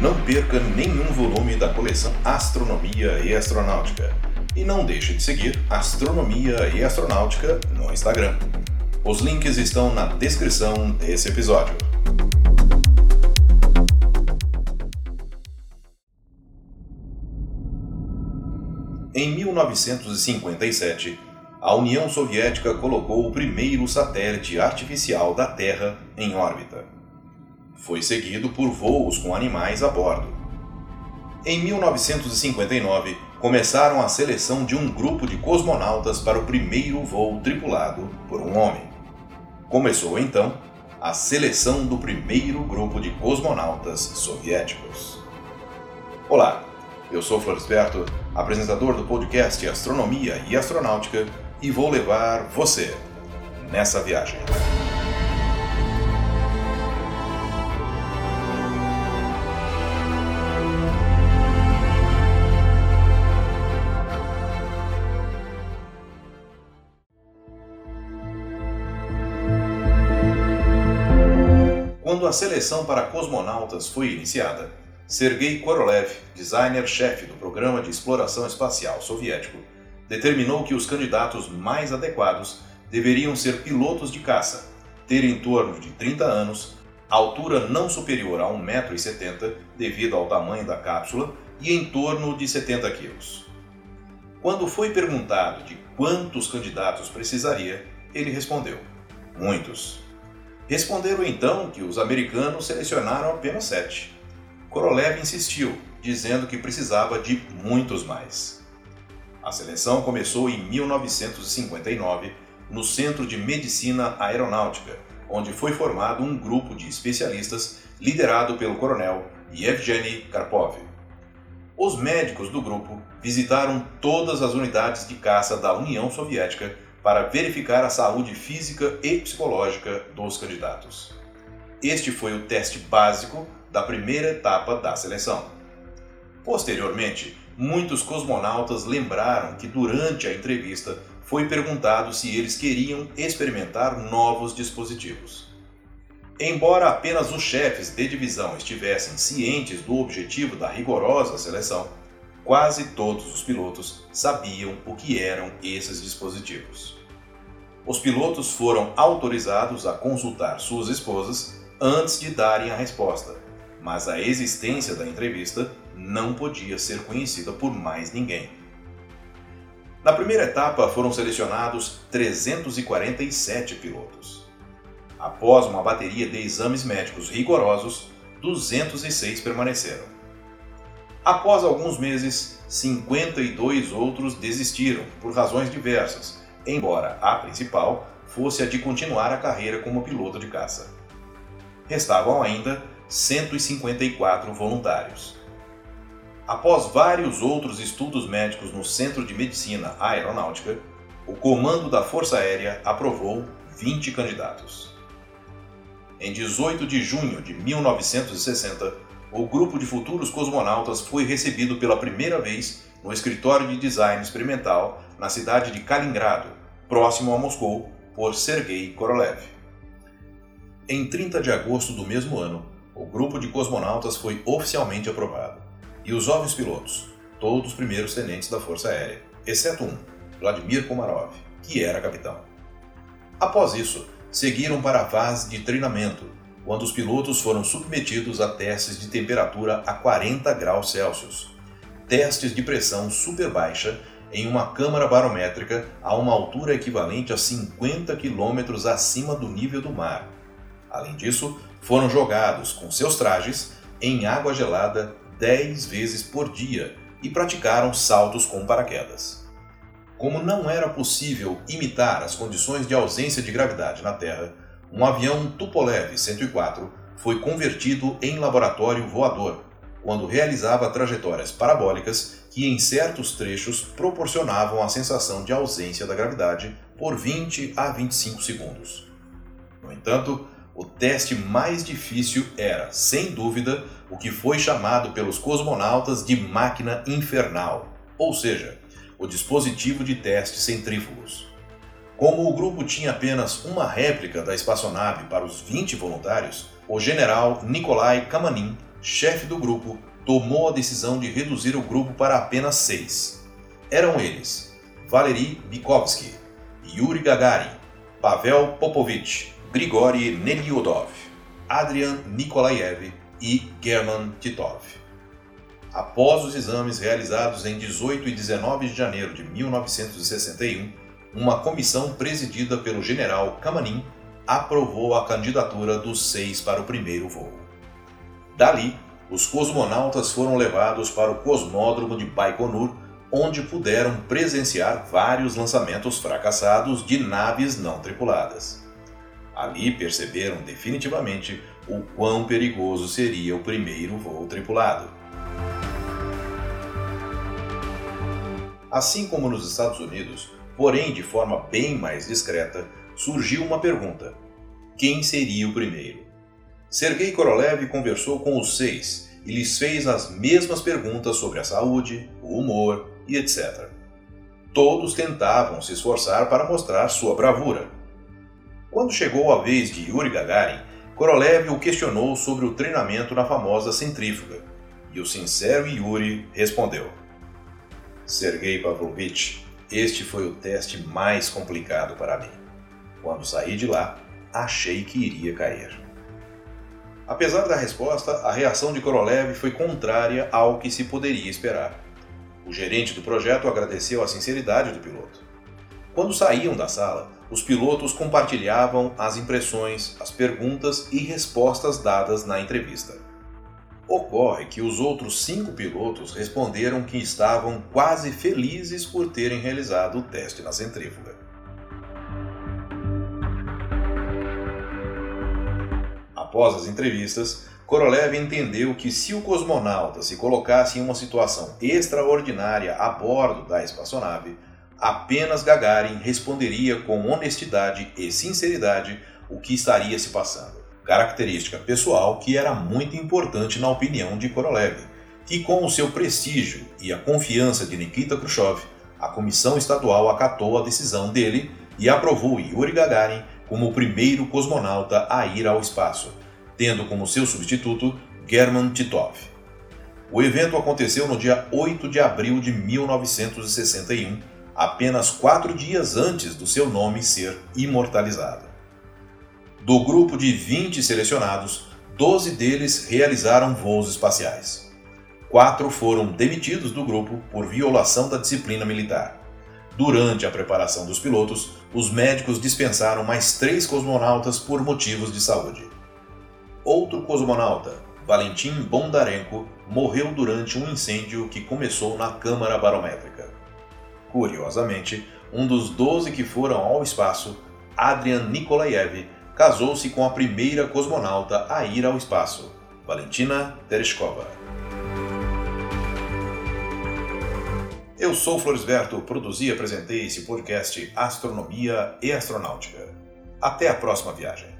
Não perca nenhum volume da coleção Astronomia e Astronáutica. E não deixe de seguir Astronomia e Astronáutica no Instagram. Os links estão na descrição desse episódio. Em 1957, a União Soviética colocou o primeiro satélite artificial da Terra em órbita. Foi seguido por voos com animais a bordo. Em 1959, começaram a seleção de um grupo de cosmonautas para o primeiro voo tripulado por um homem. Começou então a seleção do primeiro grupo de cosmonautas soviéticos. Olá, eu sou Floresberto, apresentador do podcast Astronomia e Astronáutica e vou levar você nessa viagem. Quando a seleção para cosmonautas foi iniciada, Sergei Korolev, designer-chefe do programa de exploração espacial soviético, determinou que os candidatos mais adequados deveriam ser pilotos de caça, ter em torno de 30 anos, altura não superior a 1,70m devido ao tamanho da cápsula e em torno de 70 kg. Quando foi perguntado de quantos candidatos precisaria, ele respondeu: muitos. Responderam então que os americanos selecionaram apenas sete. Korolev insistiu, dizendo que precisava de muitos mais. A seleção começou em 1959 no Centro de Medicina Aeronáutica, onde foi formado um grupo de especialistas liderado pelo coronel Yevgeny Karpov. Os médicos do grupo visitaram todas as unidades de caça da União Soviética para verificar a saúde física e psicológica dos candidatos. Este foi o teste básico da primeira etapa da seleção. Posteriormente, muitos cosmonautas lembraram que durante a entrevista foi perguntado se eles queriam experimentar novos dispositivos. Embora apenas os chefes de divisão estivessem cientes do objetivo da rigorosa seleção, quase todos os pilotos sabiam o que eram esses dispositivos. Os pilotos foram autorizados a consultar suas esposas antes de darem a resposta, mas a existência da entrevista não podia ser conhecida por mais ninguém. Na primeira etapa foram selecionados 347 pilotos. Após uma bateria de exames médicos rigorosos, 206 permaneceram. Após alguns meses, 52 outros desistiram por razões diversas, embora a principal fosse a de continuar a carreira como piloto de caça. Restavam ainda 154 voluntários. Após vários outros estudos médicos no Centro de Medicina Aeronáutica, o comando da Força Aérea aprovou 20 candidatos. Em 18 de junho de 1960, o grupo de futuros cosmonautas foi recebido pela primeira vez no escritório de design experimental na cidade de Kaliningrado, próximo a Moscou, por Sergei Korolev. Em 30 de agosto do mesmo ano, o grupo de cosmonautas foi oficialmente aprovado e os jovens pilotos, todos primeiros tenentes da Força Aérea, exceto um, Vladimir Komarov, que era capitão. Após isso, seguiram para a fase de treinamento, quando os pilotos foram submetidos a testes de temperatura a 40 graus Celsius, testes de pressão super baixa em uma câmara barométrica a uma altura equivalente a 50 quilômetros acima do nível do mar. Além disso, foram jogados com seus trajes em água gelada 10 vezes por dia e praticaram saltos com paraquedas. Como não era possível imitar as condições de ausência de gravidade na Terra, um avião Tupolev 104 foi convertido em laboratório voador, quando realizava trajetórias parabólicas que em certos trechos proporcionavam a sensação de ausência da gravidade por 20 a 25 segundos. No entanto, o teste mais difícil era, sem dúvida, o que foi chamado pelos cosmonautas de máquina infernal, ou seja, o dispositivo de teste centrífugos. Como o grupo tinha apenas uma réplica da espaçonave para os 20 voluntários, o general Nikolai Kamanin, chefe do grupo, tomou a decisão de reduzir o grupo para apenas seis. Eram eles Valery Bikovsky, Yuri Gagarin, Pavel Popovich, Grigory Neliudov, Adrian Nikolaev e German Titov. Após os exames realizados em 18 e 19 de janeiro de 1961, uma comissão presidida pelo general Kamanin aprovou a candidatura dos seis para o primeiro voo. Dali, os cosmonautas foram levados para o cosmódromo de Baikonur, onde puderam presenciar vários lançamentos fracassados de naves não tripuladas. Ali perceberam definitivamente o quão perigoso seria o primeiro voo tripulado. Assim como nos Estados Unidos, porém de forma bem mais discreta, surgiu uma pergunta: quem seria o primeiro? Sergei Korolev conversou com os seis e lhes fez as mesmas perguntas sobre a saúde, o humor e etc. Todos tentavam se esforçar para mostrar sua bravura. Quando chegou a vez de Yuri Gagarin, Korolev o questionou sobre o treinamento na famosa centrífuga, e o sincero Yuri respondeu: Sergei Pavlovich, este foi o teste mais complicado para mim. Quando saí de lá, achei que iria cair. Apesar da resposta, a reação de Korolev foi contrária ao que se poderia esperar. O gerente do projeto agradeceu a sinceridade do piloto. Quando saíam da sala, os pilotos compartilhavam as impressões, as perguntas e respostas dadas na entrevista. Ocorre que os outros cinco pilotos responderam que estavam quase felizes por terem realizado o teste na centrífuga. Após as entrevistas, Korolev entendeu que se o cosmonauta se colocasse em uma situação extraordinária a bordo da espaçonave, apenas Gagarin responderia com honestidade e sinceridade o que estaria se passando. Característica pessoal que era muito importante na opinião de Korolev, que com o seu prestígio e a confiança de Nikita Khrushchev, a comissão estadual acatou a decisão dele e aprovou Yuri Gagarin como o primeiro cosmonauta a ir ao espaço, tendo como seu substituto German Titov. O evento aconteceu no dia 8 de abril de 1961, apenas quatro dias antes do seu nome ser imortalizado. Do grupo de 20 selecionados, 12 deles realizaram voos espaciais. Quatro foram demitidos do grupo por violação da disciplina militar. Durante a preparação dos pilotos, os médicos dispensaram mais três cosmonautas por motivos de saúde. Outro cosmonauta, Valentim Bondarenko, morreu durante um incêndio que começou na câmara barométrica. Curiosamente, um dos 12 que foram ao espaço, Adrian Nikolaev, casou-se com a primeira cosmonauta a ir ao espaço, Valentina Tereshkova. Eu sou Floresberto, produzi e apresentei esse podcast Astronomia e Astronáutica. Até a próxima viagem.